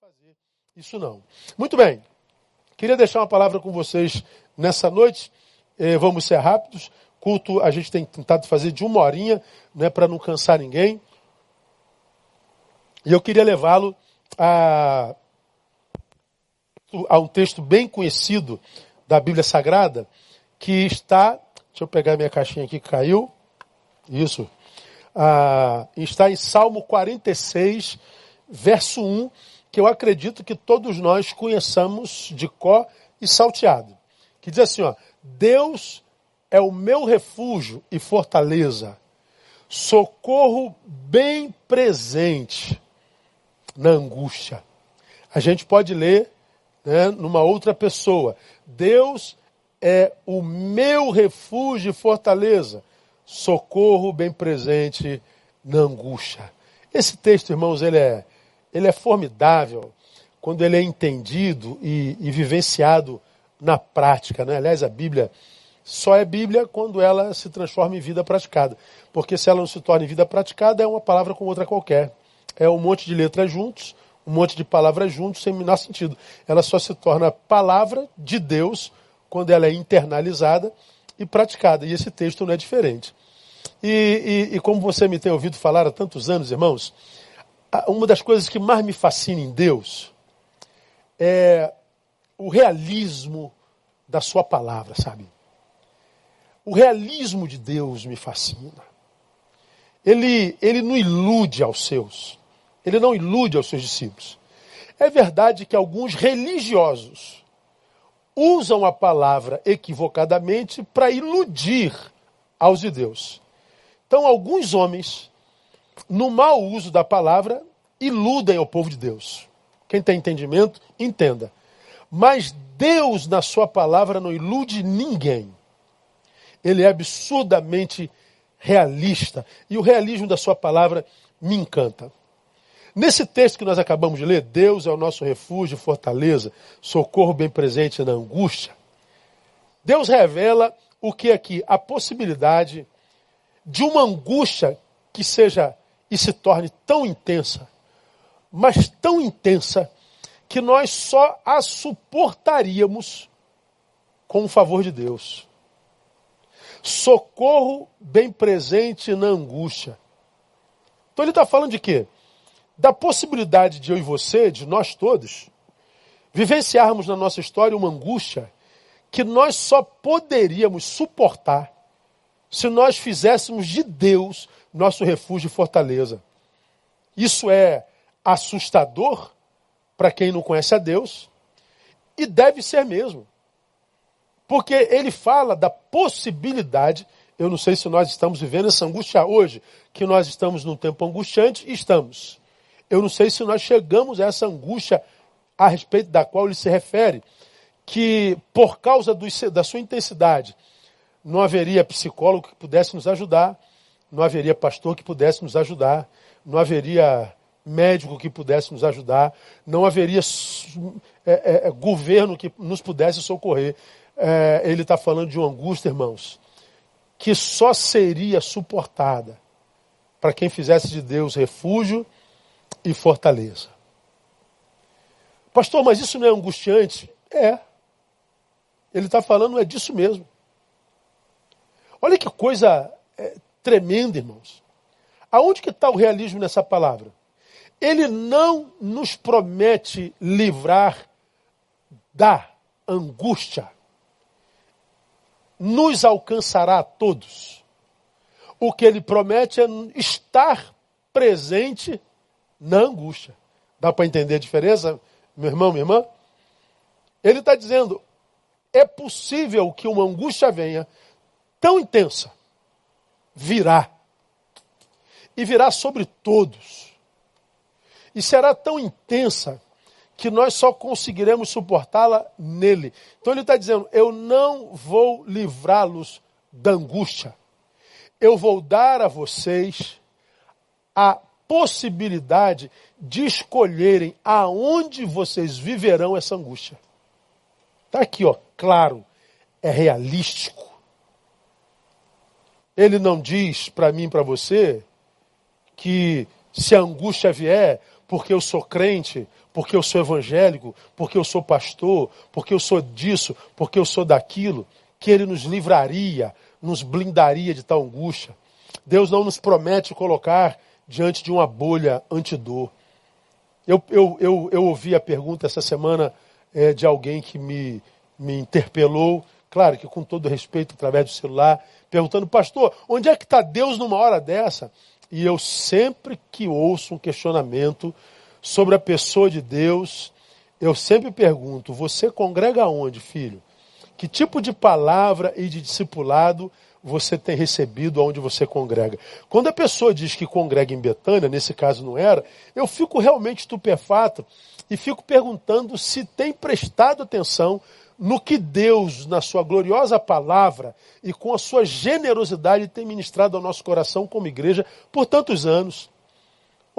fazer isso não. Muito bem. Queria deixar uma palavra com vocês nessa noite. Eh, vamos ser rápidos. Culto a gente tem tentado fazer de uma horinha, né, para não cansar ninguém. E eu queria levá-lo a, a um texto bem conhecido da Bíblia Sagrada, que está. Deixa eu pegar minha caixinha aqui que caiu. Isso. Ah, está em Salmo 46, verso 1 que eu acredito que todos nós conheçamos de có e salteado. Que diz assim, ó, Deus é o meu refúgio e fortaleza, socorro bem presente na angústia. A gente pode ler né, numa outra pessoa. Deus é o meu refúgio e fortaleza, socorro bem presente na angústia. Esse texto, irmãos, ele é ele é formidável quando ele é entendido e, e vivenciado na prática. Né? Aliás, a Bíblia só é Bíblia quando ela se transforma em vida praticada. Porque se ela não se torna em vida praticada, é uma palavra com outra qualquer. É um monte de letras juntos, um monte de palavras juntos, sem menor sentido. Ela só se torna palavra de Deus quando ela é internalizada e praticada. E esse texto não é diferente. E, e, e como você me tem ouvido falar há tantos anos, irmãos, uma das coisas que mais me fascina em Deus é o realismo da sua palavra, sabe? O realismo de Deus me fascina. Ele, ele não ilude aos seus. Ele não ilude aos seus discípulos. É verdade que alguns religiosos usam a palavra equivocadamente para iludir aos de Deus. Então, alguns homens no mau uso da palavra, iludem o povo de Deus. Quem tem entendimento, entenda. Mas Deus, na sua palavra, não ilude ninguém. Ele é absurdamente realista. E o realismo da sua palavra me encanta. Nesse texto que nós acabamos de ler, Deus é o nosso refúgio fortaleza, socorro bem presente na angústia. Deus revela o que aqui? A possibilidade de uma angústia que seja e se torne tão intensa, mas tão intensa, que nós só a suportaríamos com o favor de Deus. Socorro bem presente na angústia. Então ele está falando de quê? Da possibilidade de eu e você, de nós todos, vivenciarmos na nossa história uma angústia que nós só poderíamos suportar se nós fizéssemos de Deus nosso refúgio e fortaleza. Isso é assustador para quem não conhece a Deus e deve ser mesmo. Porque ele fala da possibilidade, eu não sei se nós estamos vivendo essa angústia hoje, que nós estamos num tempo angustiante, estamos. Eu não sei se nós chegamos a essa angústia a respeito da qual ele se refere, que por causa do, da sua intensidade, não haveria psicólogo que pudesse nos ajudar, não haveria pastor que pudesse nos ajudar, não haveria médico que pudesse nos ajudar, não haveria é, é, é, governo que nos pudesse socorrer. É, ele está falando de uma angústia, irmãos, que só seria suportada para quem fizesse de Deus refúgio e fortaleza. Pastor, mas isso não é angustiante? É. Ele está falando é disso mesmo. Olha que coisa é, tremenda, irmãos. Aonde que está o realismo nessa palavra? Ele não nos promete livrar da angústia. Nos alcançará a todos. O que ele promete é estar presente na angústia. Dá para entender a diferença, meu irmão, minha irmã? Ele está dizendo: é possível que uma angústia venha tão intensa virá. E virá sobre todos. E será tão intensa que nós só conseguiremos suportá-la nele. Então ele está dizendo: Eu não vou livrá-los da angústia. Eu vou dar a vocês a possibilidade de escolherem aonde vocês viverão essa angústia. Está aqui, ó, claro, é realístico. Ele não diz para mim e para você que se a angústia vier, porque eu sou crente, porque eu sou evangélico, porque eu sou pastor, porque eu sou disso, porque eu sou daquilo, que Ele nos livraria, nos blindaria de tal angústia. Deus não nos promete colocar diante de uma bolha antidor. Eu, eu, eu, eu ouvi a pergunta essa semana é, de alguém que me, me interpelou, claro que com todo respeito, através do celular, perguntando, pastor, onde é que está Deus numa hora dessa? E eu sempre que ouço um questionamento sobre a pessoa de Deus, eu sempre pergunto: você congrega onde, filho? Que tipo de palavra e de discipulado você tem recebido onde você congrega? Quando a pessoa diz que congrega em Betânia, nesse caso não era, eu fico realmente estupefato e fico perguntando se tem prestado atenção no que Deus, na sua gloriosa palavra e com a sua generosidade, tem ministrado ao nosso coração como igreja por tantos anos.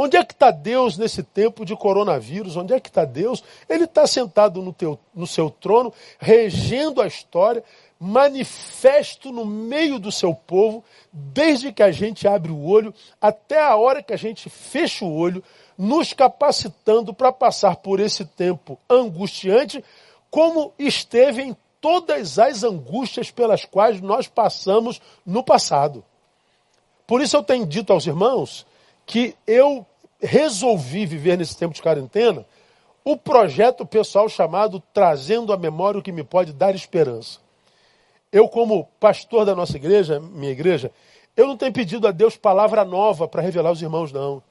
Onde é que está Deus nesse tempo de coronavírus? Onde é que está Deus? Ele está sentado no, teu, no seu trono, regendo a história, manifesto no meio do seu povo, desde que a gente abre o olho até a hora que a gente fecha o olho, nos capacitando para passar por esse tempo angustiante, como esteve em todas as angústias pelas quais nós passamos no passado. Por isso eu tenho dito aos irmãos que eu resolvi viver nesse tempo de quarentena o projeto pessoal chamado Trazendo à Memória o que me pode dar esperança. Eu, como pastor da nossa igreja, minha igreja, eu não tenho pedido a Deus palavra nova para revelar aos irmãos, não.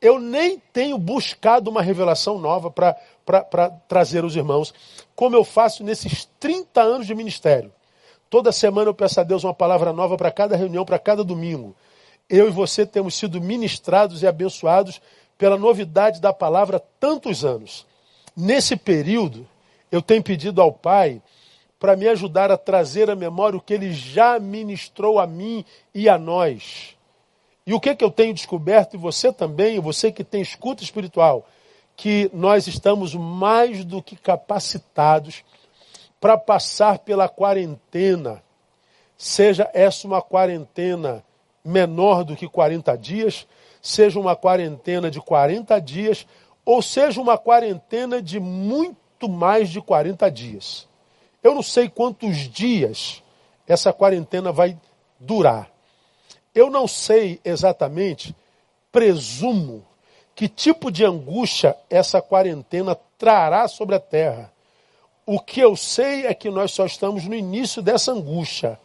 Eu nem tenho buscado uma revelação nova para trazer aos irmãos, como eu faço nesses 30 anos de ministério. Toda semana eu peço a Deus uma palavra nova para cada reunião, para cada domingo eu e você temos sido ministrados e abençoados pela novidade da palavra tantos anos. Nesse período, eu tenho pedido ao Pai para me ajudar a trazer à memória o que ele já ministrou a mim e a nós. E o que, que eu tenho descoberto, e você também, você que tem escuta espiritual, que nós estamos mais do que capacitados para passar pela quarentena, seja essa uma quarentena menor do que 40 dias, seja uma quarentena de 40 dias, ou seja uma quarentena de muito mais de 40 dias. Eu não sei quantos dias essa quarentena vai durar. Eu não sei exatamente, presumo, que tipo de angústia essa quarentena trará sobre a terra. O que eu sei é que nós só estamos no início dessa angústia.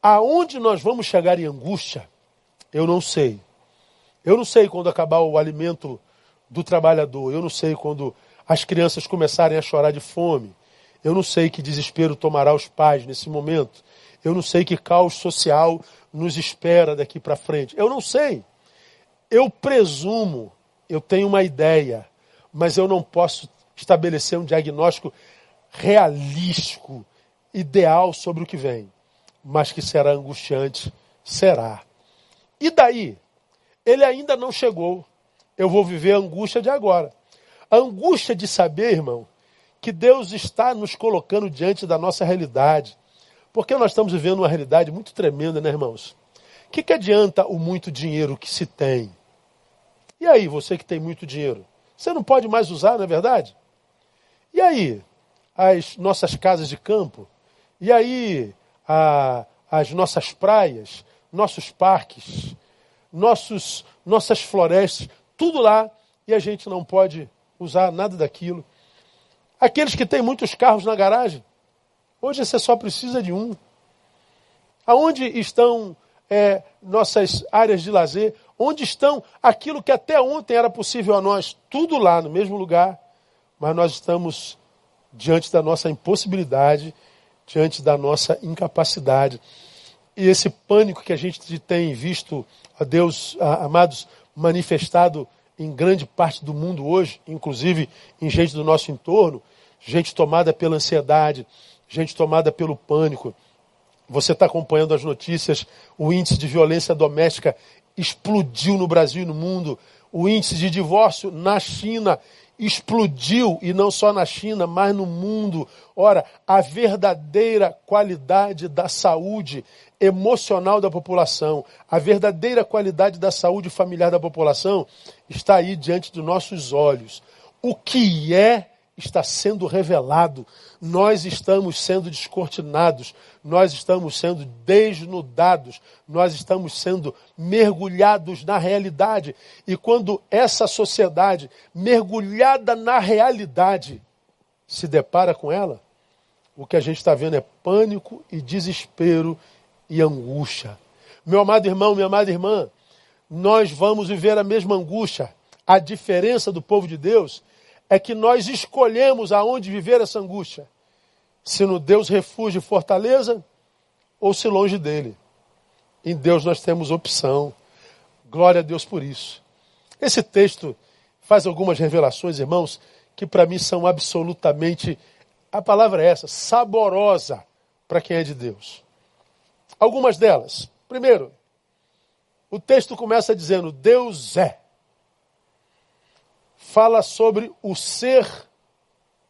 Aonde nós vamos chegar em angústia? Eu não sei. Eu não sei quando acabar o alimento do trabalhador. Eu não sei quando as crianças começarem a chorar de fome. Eu não sei que desespero tomará os pais nesse momento. Eu não sei que caos social nos espera daqui para frente. Eu não sei. Eu presumo, eu tenho uma ideia, mas eu não posso estabelecer um diagnóstico realístico, ideal sobre o que vem. Mas que será angustiante, será. E daí? Ele ainda não chegou. Eu vou viver a angústia de agora. A angústia de saber, irmão, que Deus está nos colocando diante da nossa realidade. Porque nós estamos vivendo uma realidade muito tremenda, né, irmãos? O que, que adianta o muito dinheiro que se tem? E aí, você que tem muito dinheiro? Você não pode mais usar, não é verdade? E aí, as nossas casas de campo? E aí, a, as nossas praias? nossos parques, nossos, nossas florestas, tudo lá, e a gente não pode usar nada daquilo. Aqueles que têm muitos carros na garagem, hoje você só precisa de um. Aonde estão é, nossas áreas de lazer? Onde estão aquilo que até ontem era possível a nós? Tudo lá, no mesmo lugar. Mas nós estamos diante da nossa impossibilidade, diante da nossa incapacidade. E esse pânico que a gente tem visto, a Deus, amados, manifestado em grande parte do mundo hoje, inclusive em gente do nosso entorno, gente tomada pela ansiedade, gente tomada pelo pânico. Você está acompanhando as notícias, o índice de violência doméstica explodiu no Brasil e no mundo. o índice de divórcio na China explodiu, e não só na China, mas no mundo. Ora, a verdadeira qualidade da saúde emocional da população, a verdadeira qualidade da saúde familiar da população está aí diante dos nossos olhos. O que é está sendo revelado, nós estamos sendo descortinados, nós estamos sendo desnudados, nós estamos sendo mergulhados na realidade. E quando essa sociedade, mergulhada na realidade, se depara com ela, o que a gente está vendo é pânico e desespero e angústia. Meu amado irmão, minha amada irmã, nós vamos viver a mesma angústia. A diferença do povo de Deus é que nós escolhemos aonde viver essa angústia. Se no Deus refúgio e fortaleza, ou se longe dele. Em Deus nós temos opção. Glória a Deus por isso. Esse texto faz algumas revelações, irmãos, que para mim são absolutamente, a palavra é essa, saborosa para quem é de Deus. Algumas delas. Primeiro, o texto começa dizendo: Deus é fala sobre o ser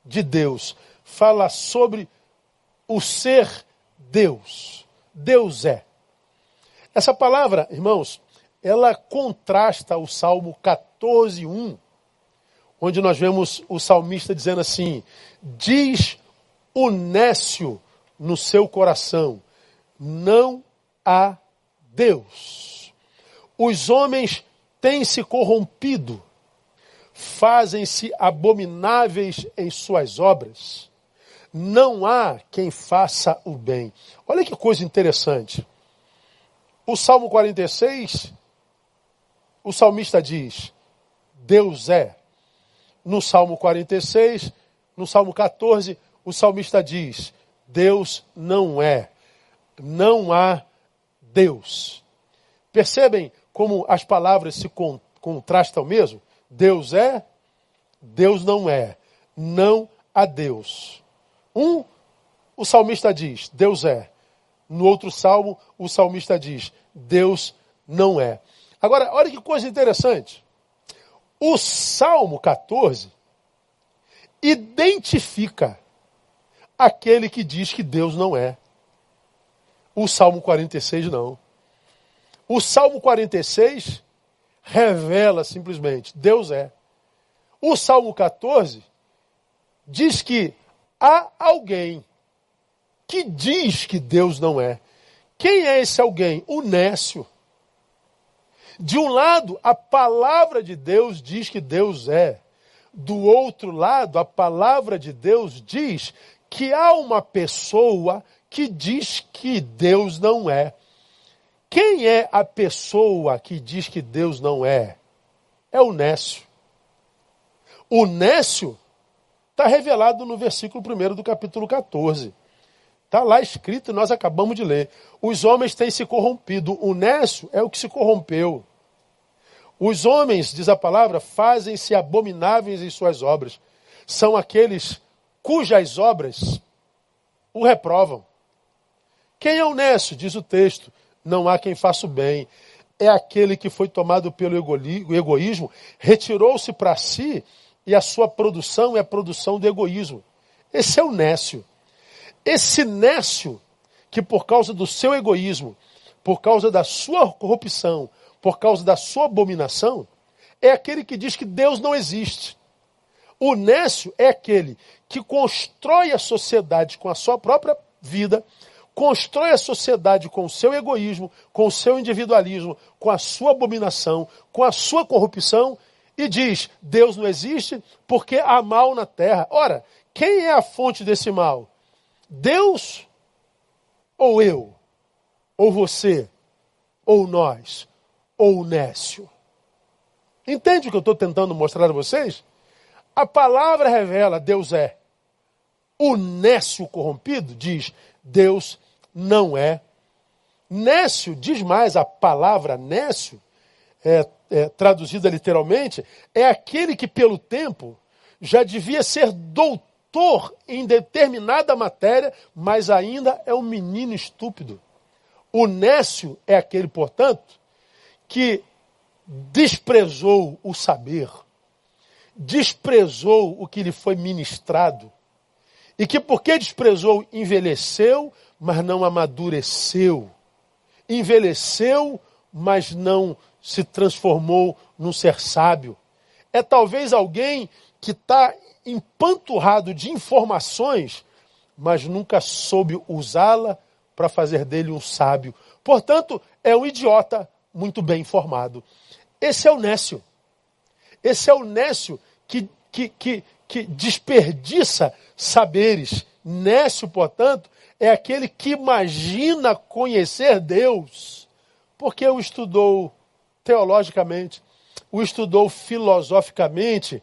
de Deus, fala sobre o ser Deus. Deus é. Essa palavra, irmãos, ela contrasta o Salmo 14, 1, onde nós vemos o salmista dizendo assim: Diz o nécio no seu coração, não há Deus. Os homens têm se corrompido fazem-se abomináveis em suas obras. Não há quem faça o bem. Olha que coisa interessante. O Salmo 46, o salmista diz: Deus é. No Salmo 46, no Salmo 14, o salmista diz: Deus não é. Não há Deus. Percebem como as palavras se contrastam mesmo? Deus é, Deus não é. Não há Deus. Um, o salmista diz, Deus é. No outro salmo, o salmista diz, Deus não é. Agora, olha que coisa interessante. O Salmo 14 identifica aquele que diz que Deus não é. O Salmo 46 não. O Salmo 46 revela simplesmente: Deus é. O Salmo 14 diz que há alguém que diz que Deus não é. Quem é esse alguém? O Nécio. De um lado, a palavra de Deus diz que Deus é. Do outro lado, a palavra de Deus diz que há uma pessoa que diz que Deus não é. Quem é a pessoa que diz que Deus não é? É o Nécio. O Nécio está revelado no versículo 1 do capítulo 14. Está lá escrito e nós acabamos de ler. Os homens têm se corrompido. O Nécio é o que se corrompeu. Os homens, diz a palavra, fazem-se abomináveis em suas obras. São aqueles cujas obras o reprovam. Quem é o Nécio? Diz o texto não há quem faça o bem. É aquele que foi tomado pelo egoísmo, retirou-se para si e a sua produção é a produção do egoísmo. Esse é o nécio. Esse nécio que por causa do seu egoísmo, por causa da sua corrupção, por causa da sua abominação, é aquele que diz que Deus não existe. O nécio é aquele que constrói a sociedade com a sua própria vida, constrói a sociedade com o seu egoísmo, com o seu individualismo, com a sua abominação, com a sua corrupção e diz: Deus não existe porque há mal na terra. Ora, quem é a fonte desse mal? Deus ou eu? Ou você? Ou nós? Ou o Nécio? Entende o que eu estou tentando mostrar a vocês? A palavra revela: Deus é. O Nécio corrompido diz: Deus não é. Nécio, diz mais, a palavra nécio, é, é, traduzida literalmente, é aquele que pelo tempo já devia ser doutor em determinada matéria, mas ainda é um menino estúpido. O nécio é aquele, portanto, que desprezou o saber, desprezou o que lhe foi ministrado, e que porque desprezou, envelheceu, mas não amadureceu. Envelheceu, mas não se transformou num ser sábio. É talvez alguém que está empanturrado de informações, mas nunca soube usá-la para fazer dele um sábio. Portanto, é um idiota muito bem informado. Esse é o Nécio. Esse é o Nécio que, que, que, que desperdiça saberes. Nécio, portanto, é aquele que imagina conhecer Deus, porque o estudou teologicamente, o estudou filosoficamente,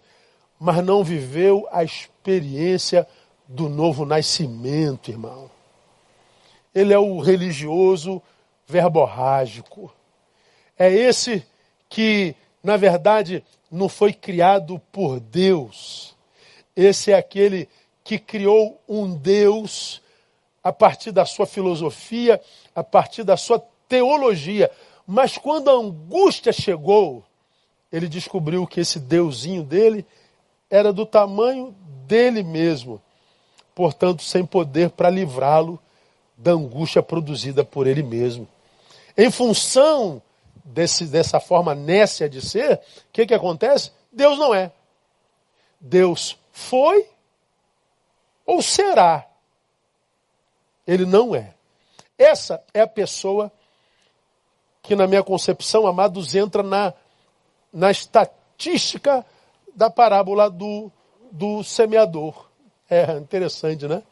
mas não viveu a experiência do novo nascimento, irmão. Ele é o religioso verborrágico. É esse que, na verdade, não foi criado por Deus. Esse é aquele que criou um Deus a partir da sua filosofia, a partir da sua teologia. Mas quando a angústia chegou, ele descobriu que esse deusinho dele era do tamanho dele mesmo, portanto, sem poder para livrá-lo da angústia produzida por ele mesmo. Em função desse, dessa forma nécia de ser, o que, que acontece? Deus não é. Deus foi ou será. Ele não é. Essa é a pessoa que, na minha concepção, amados, entra na, na estatística da parábola do, do semeador. É interessante, né?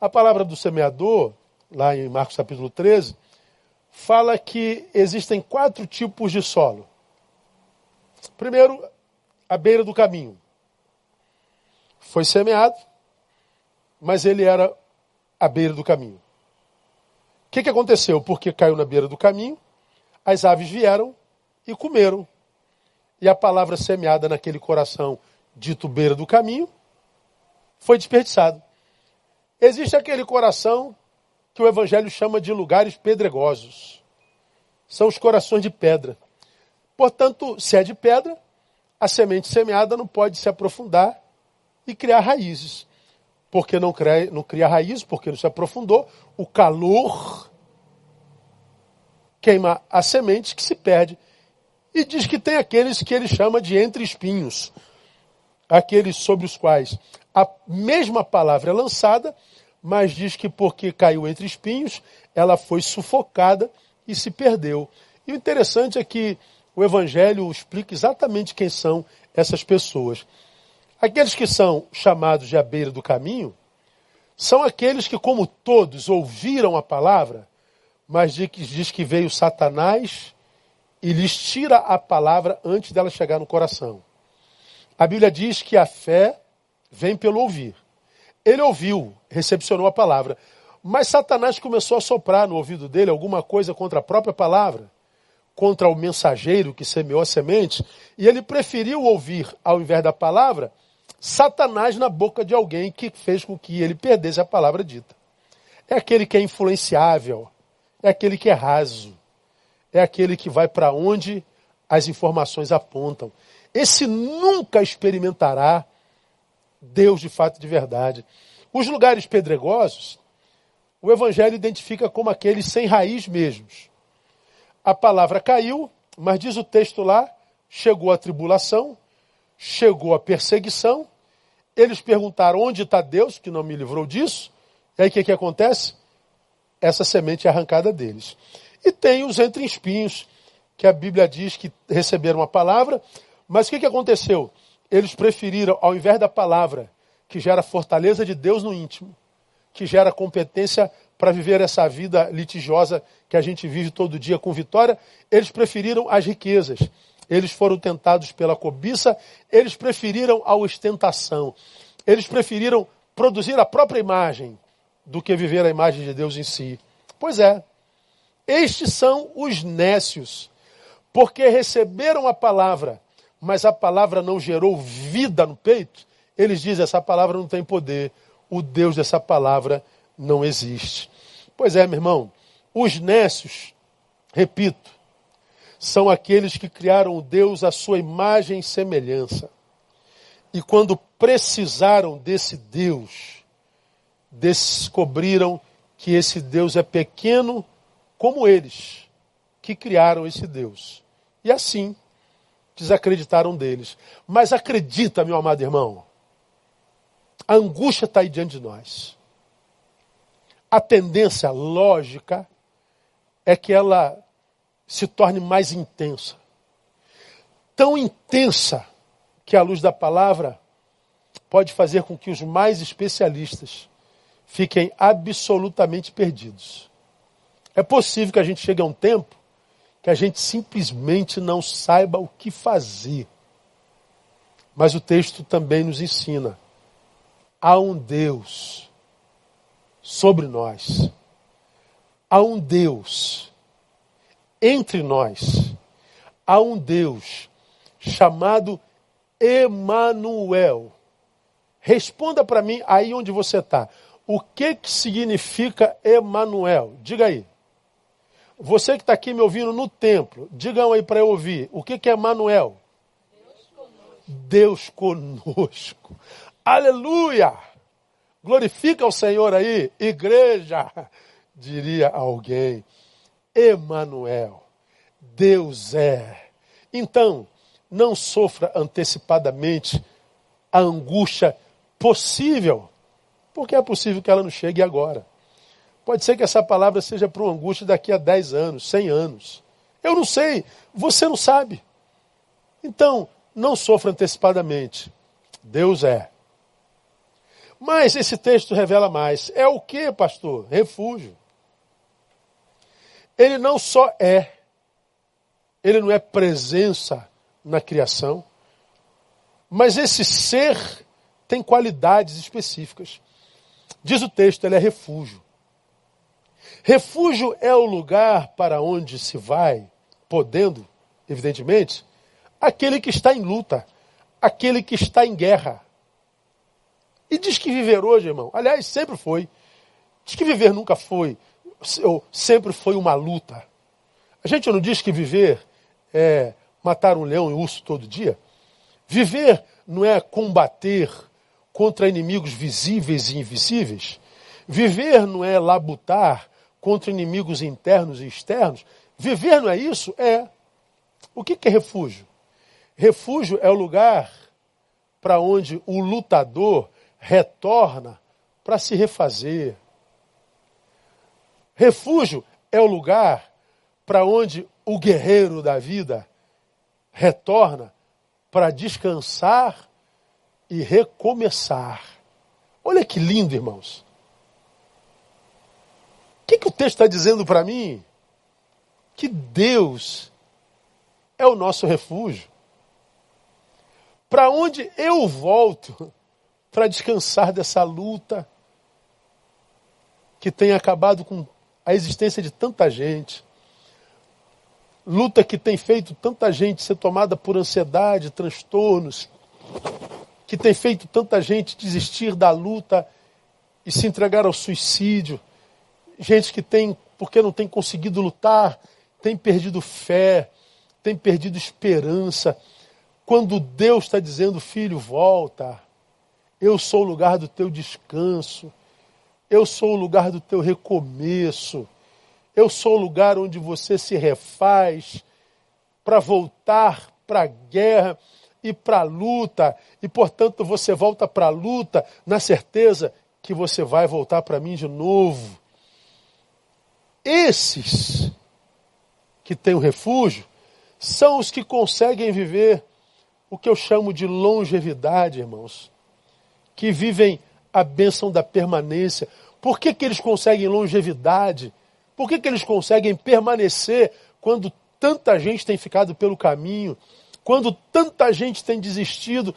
A palavra do semeador, lá em Marcos capítulo 13, fala que existem quatro tipos de solo. Primeiro, a beira do caminho. Foi semeado, mas ele era à beira do caminho. O que, que aconteceu? Porque caiu na beira do caminho, as aves vieram e comeram. E a palavra semeada naquele coração, dito beira do caminho, foi desperdiçado. Existe aquele coração que o Evangelho chama de lugares pedregosos. São os corações de pedra. Portanto, se é de pedra, a semente semeada não pode se aprofundar e criar raízes. Porque não cria, não cria raiz, porque não se aprofundou, o calor queima a semente que se perde. E diz que tem aqueles que ele chama de entre espinhos, aqueles sobre os quais a mesma palavra é lançada, mas diz que porque caiu entre espinhos, ela foi sufocada e se perdeu. E o interessante é que o Evangelho explica exatamente quem são essas pessoas. Aqueles que são chamados de a beira do caminho são aqueles que, como todos, ouviram a palavra, mas diz que veio Satanás e lhes tira a palavra antes dela chegar no coração. A Bíblia diz que a fé vem pelo ouvir. Ele ouviu, recepcionou a palavra. Mas Satanás começou a soprar no ouvido dele alguma coisa contra a própria palavra, contra o mensageiro que semeou a semente, e ele preferiu ouvir, ao invés da palavra, Satanás na boca de alguém que fez com que ele perdesse a palavra dita. É aquele que é influenciável, é aquele que é raso, é aquele que vai para onde as informações apontam. Esse nunca experimentará Deus de fato de verdade. Os lugares pedregosos, o Evangelho identifica como aqueles sem raiz mesmos. A palavra caiu, mas diz o texto lá, chegou a tribulação, chegou a perseguição. Eles perguntaram onde está Deus, que não me livrou disso. E aí o que, que acontece? Essa semente é arrancada deles. E tem os entre espinhos, que a Bíblia diz que receberam a palavra, mas o que, que aconteceu? eles preferiram, ao invés da palavra, que gera fortaleza de Deus no íntimo, que gera competência para viver essa vida litigiosa que a gente vive todo dia com vitória, eles preferiram as riquezas. Eles foram tentados pela cobiça, eles preferiram a ostentação. Eles preferiram produzir a própria imagem do que viver a imagem de Deus em si. Pois é, estes são os nécios, porque receberam a palavra, mas a palavra não gerou vida no peito, eles dizem: essa palavra não tem poder, o Deus dessa palavra não existe. Pois é, meu irmão, os nécios, repito, são aqueles que criaram o Deus à sua imagem e semelhança. E quando precisaram desse Deus, descobriram que esse Deus é pequeno como eles, que criaram esse Deus. E assim, desacreditaram deles. Mas acredita, meu amado irmão, a angústia está aí diante de nós. A tendência lógica é que ela se torne mais intensa. Tão intensa que a luz da palavra pode fazer com que os mais especialistas fiquem absolutamente perdidos. É possível que a gente chegue a um tempo que a gente simplesmente não saiba o que fazer. Mas o texto também nos ensina: há um Deus sobre nós. Há um Deus entre nós. Há um Deus chamado Emanuel. Responda para mim aí onde você está. O que, que significa Emanuel? Diga aí. Você que está aqui me ouvindo no templo, digam aí para eu ouvir. O que, que é Emanuel? Deus conosco. Aleluia! Glorifica o Senhor aí, igreja, diria alguém. Emanuel. Deus é. Então, não sofra antecipadamente a angústia possível, porque é possível que ela não chegue agora. Pode ser que essa palavra seja para uma angústia daqui a 10 anos, 100 anos. Eu não sei, você não sabe. Então, não sofra antecipadamente. Deus é. Mas esse texto revela mais. É o que, pastor? Refúgio. Ele não só é, ele não é presença na criação, mas esse ser tem qualidades específicas. Diz o texto, ele é refúgio. Refúgio é o lugar para onde se vai, podendo, evidentemente, aquele que está em luta, aquele que está em guerra. E diz que viver hoje, irmão, aliás, sempre foi. Diz que viver nunca foi, sempre foi uma luta. A gente não diz que viver é matar um leão e um urso todo dia? Viver não é combater contra inimigos visíveis e invisíveis? Viver não é labutar contra inimigos internos e externos. Viver não é isso? É. O que é refúgio? Refúgio é o lugar para onde o lutador retorna para se refazer. Refúgio é o lugar para onde o guerreiro da vida retorna para descansar e recomeçar. Olha que lindo, irmãos que, que o texto está dizendo para mim? Que Deus é o nosso refúgio. Para onde eu volto para descansar dessa luta que tem acabado com a existência de tanta gente. Luta que tem feito tanta gente ser tomada por ansiedade, transtornos, que tem feito tanta gente desistir da luta e se entregar ao suicídio gente que tem, porque não tem conseguido lutar, tem perdido fé, tem perdido esperança. Quando Deus está dizendo, filho, volta, eu sou o lugar do teu descanso, eu sou o lugar do teu recomeço, eu sou o lugar onde você se refaz para voltar para a guerra e para a luta, e portanto você volta para a luta na certeza que você vai voltar para mim de novo. Esses que têm o refúgio são os que conseguem viver o que eu chamo de longevidade, irmãos. Que vivem a bênção da permanência. Por que, que eles conseguem longevidade? Por que, que eles conseguem permanecer quando tanta gente tem ficado pelo caminho? Quando tanta gente tem desistido?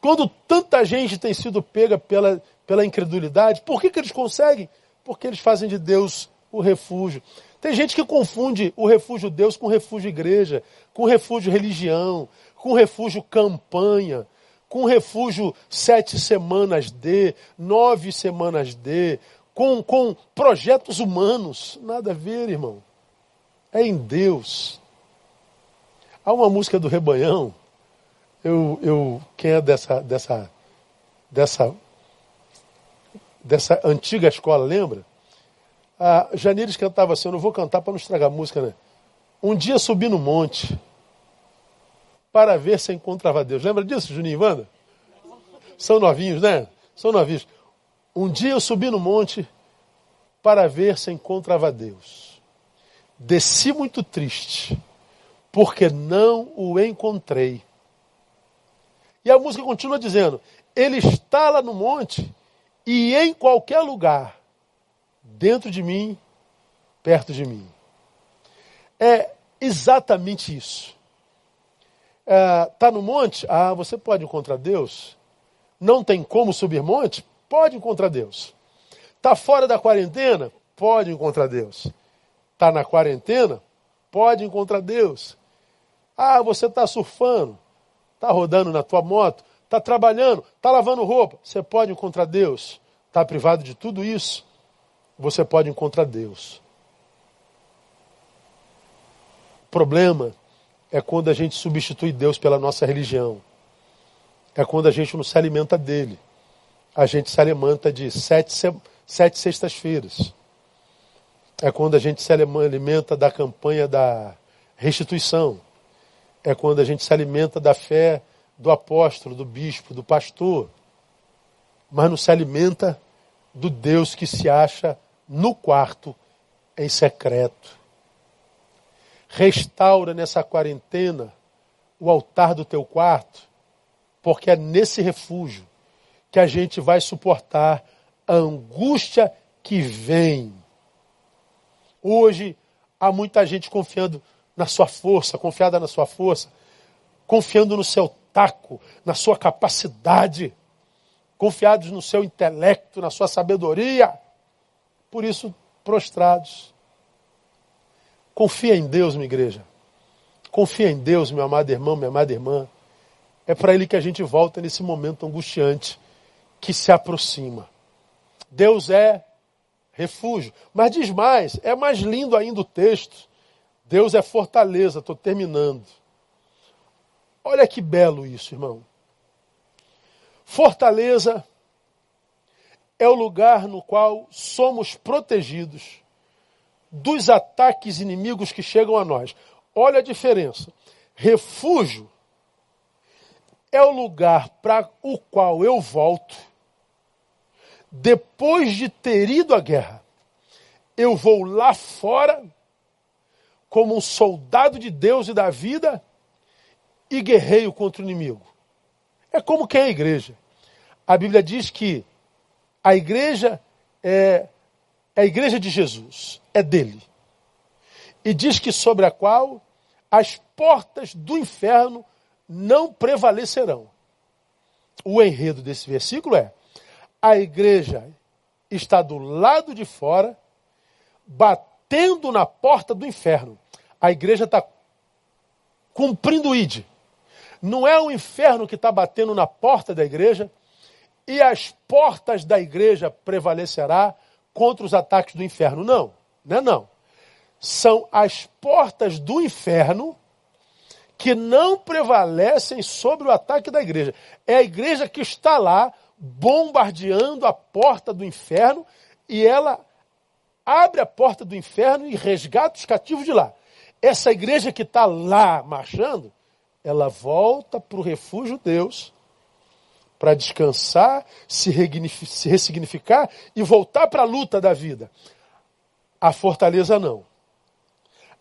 Quando tanta gente tem sido pega pela, pela incredulidade? Por que, que eles conseguem? Porque eles fazem de Deus o refúgio. Tem gente que confunde o refúgio Deus com refúgio igreja, com refúgio religião, com refúgio campanha, com refúgio sete semanas de, nove semanas de, com, com projetos humanos. Nada a ver, irmão. É em Deus. Há uma música do Rebanhão, eu, eu, quem é dessa, dessa, dessa, dessa antiga escola, lembra? A Janires cantava assim, eu não vou cantar para não estragar a música, né? Um dia subi no monte para ver se encontrava Deus. Lembra disso, Juninho e Wanda? São novinhos, né? São novinhos. Um dia eu subi no monte para ver se encontrava Deus. Desci muito triste, porque não o encontrei. E a música continua dizendo: Ele está lá no monte e em qualquer lugar, dentro de mim, perto de mim. É exatamente isso. Está é, no monte? Ah, você pode encontrar Deus. Não tem como subir monte? Pode encontrar Deus. Está fora da quarentena? Pode encontrar Deus. Está na quarentena? Pode encontrar Deus. Ah, você está surfando, está rodando na tua moto, está trabalhando, está lavando roupa. Você pode encontrar Deus. Está privado de tudo isso? Você pode encontrar Deus. O problema é quando a gente substitui Deus pela nossa religião. É quando a gente não se alimenta dele. A gente se alimenta de sete, sete sextas-feiras. É quando a gente se alimenta da campanha da restituição. É quando a gente se alimenta da fé do apóstolo, do bispo, do pastor. Mas não se alimenta do Deus que se acha no quarto, em secreto. Restaura nessa quarentena o altar do teu quarto, porque é nesse refúgio que a gente vai suportar a angústia que vem. Hoje há muita gente confiando na sua força, confiada na sua força, confiando no seu taco, na sua capacidade, confiados no seu intelecto, na sua sabedoria. Por isso, prostrados. Confia em Deus, minha igreja. Confia em Deus, meu amado irmão, minha amada irmã. É para Ele que a gente volta nesse momento angustiante que se aproxima. Deus é refúgio. Mas diz mais, é mais lindo ainda o texto. Deus é fortaleza, estou terminando. Olha que belo isso, irmão. Fortaleza é o lugar no qual somos protegidos dos ataques inimigos que chegam a nós. Olha a diferença. Refúgio é o lugar para o qual eu volto depois de ter ido à guerra. Eu vou lá fora como um soldado de Deus e da vida e guerreio contra o inimigo. É como que é a igreja. A Bíblia diz que a igreja é, a igreja de Jesus, é dele. E diz que sobre a qual as portas do inferno não prevalecerão. O enredo desse versículo é: a igreja está do lado de fora, batendo na porta do inferno. A igreja está cumprindo o ID. Não é o inferno que está batendo na porta da igreja e as portas da igreja prevalecerá contra os ataques do inferno. Não, não é não. São as portas do inferno que não prevalecem sobre o ataque da igreja. É a igreja que está lá bombardeando a porta do inferno e ela abre a porta do inferno e resgata os cativos de lá. Essa igreja que está lá marchando, ela volta para o refúgio Deus para descansar, se, se ressignificar e voltar para a luta da vida. A fortaleza não.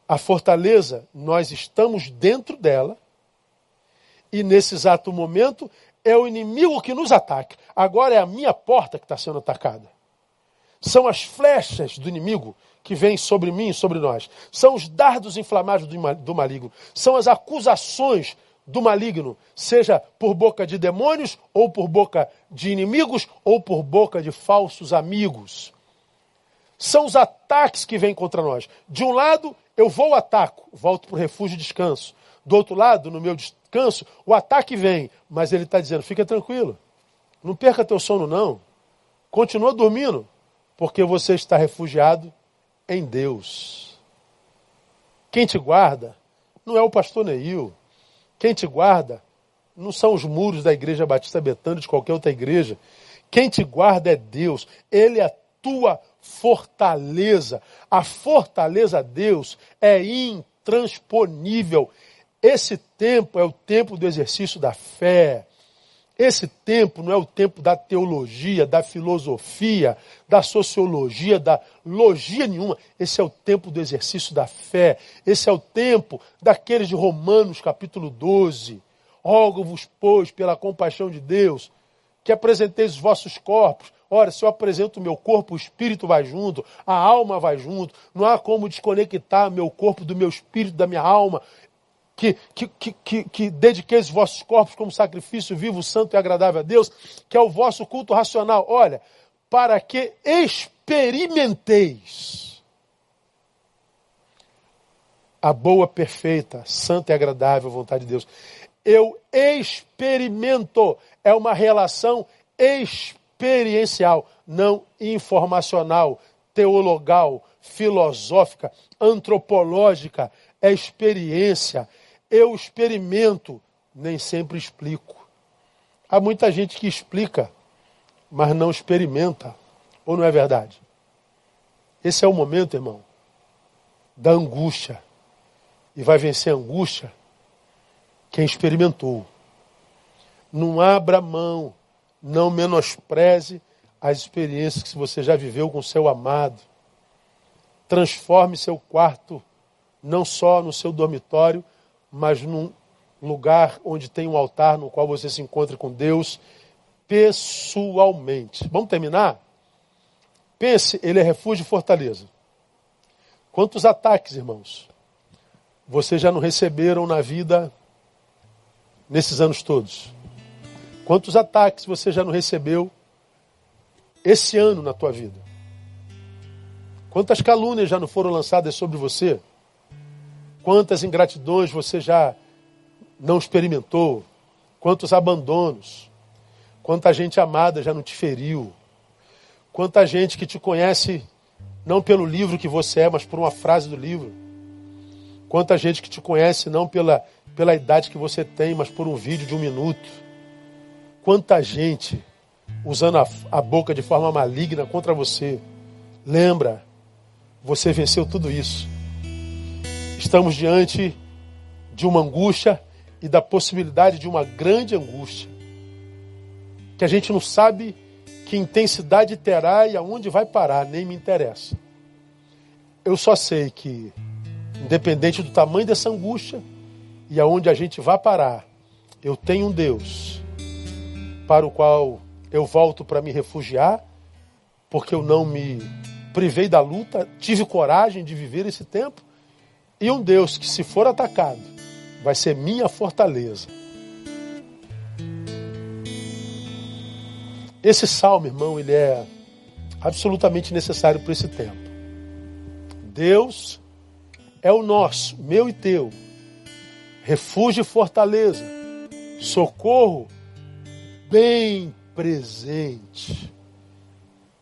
A fortaleza, nós estamos dentro dela e nesse exato momento é o inimigo que nos ataca. Agora é a minha porta que está sendo atacada. São as flechas do inimigo que vêm sobre mim e sobre nós. São os dardos inflamados do maligno. São as acusações do maligno, seja por boca de demônios, ou por boca de inimigos, ou por boca de falsos amigos. São os ataques que vêm contra nós. De um lado, eu vou ataco, volto para o refúgio e descanso. Do outro lado, no meu descanso, o ataque vem, mas ele está dizendo: fica tranquilo, não perca teu sono, não. Continua dormindo, porque você está refugiado em Deus. Quem te guarda não é o pastor Neil. Quem te guarda não são os muros da igreja Batista Betânia, de qualquer outra igreja. Quem te guarda é Deus. Ele fortaleza. A fortaleza Deus é intransponível. Esse tempo é o tempo do exercício da fé. Esse tempo não é o tempo da teologia, da filosofia, da sociologia, da logia nenhuma. Esse é o tempo do exercício da fé. Esse é o tempo daqueles de Romanos, capítulo 12. Rogo-vos, pois, pela compaixão de Deus, que apresenteis os vossos corpos. Ora, se eu apresento o meu corpo, o espírito vai junto, a alma vai junto. Não há como desconectar meu corpo do meu espírito, da minha alma que, que, que, que, que dediqueis os vossos corpos como sacrifício vivo, santo e agradável a Deus, que é o vosso culto racional. Olha, para que experimenteis a boa, perfeita, santa e agradável vontade de Deus. Eu experimento, é uma relação experiencial, não informacional, teologal, filosófica, antropológica, é experiência, eu experimento, nem sempre explico. Há muita gente que explica, mas não experimenta. Ou não é verdade? Esse é o momento, irmão, da angústia. E vai vencer a angústia quem experimentou. Não abra mão, não menospreze as experiências que você já viveu com seu amado. Transforme seu quarto não só no seu dormitório, mas num lugar onde tem um altar no qual você se encontra com Deus pessoalmente. Vamos terminar? Pense, ele é refúgio e fortaleza. Quantos ataques, irmãos, vocês já não receberam na vida nesses anos todos? Quantos ataques você já não recebeu esse ano na tua vida? Quantas calúnias já não foram lançadas sobre você? Quantas ingratidões você já não experimentou? Quantos abandonos? Quanta gente amada já não te feriu? Quanta gente que te conhece não pelo livro que você é, mas por uma frase do livro? Quanta gente que te conhece não pela, pela idade que você tem, mas por um vídeo de um minuto? Quanta gente usando a, a boca de forma maligna contra você? Lembra, você venceu tudo isso Estamos diante de uma angústia e da possibilidade de uma grande angústia. Que a gente não sabe que intensidade terá e aonde vai parar, nem me interessa. Eu só sei que, independente do tamanho dessa angústia e aonde a gente vai parar, eu tenho um Deus para o qual eu volto para me refugiar, porque eu não me privei da luta, tive coragem de viver esse tempo e um Deus que, se for atacado, vai ser minha fortaleza. Esse salmo, irmão, ele é absolutamente necessário para esse tempo. Deus é o nosso, meu e teu, refúgio e fortaleza, socorro bem presente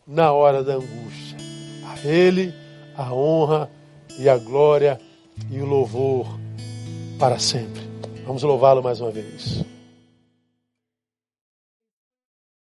na hora da angústia. A Ele a honra e a glória e o louvor para sempre. Vamos louvá-lo mais uma vez.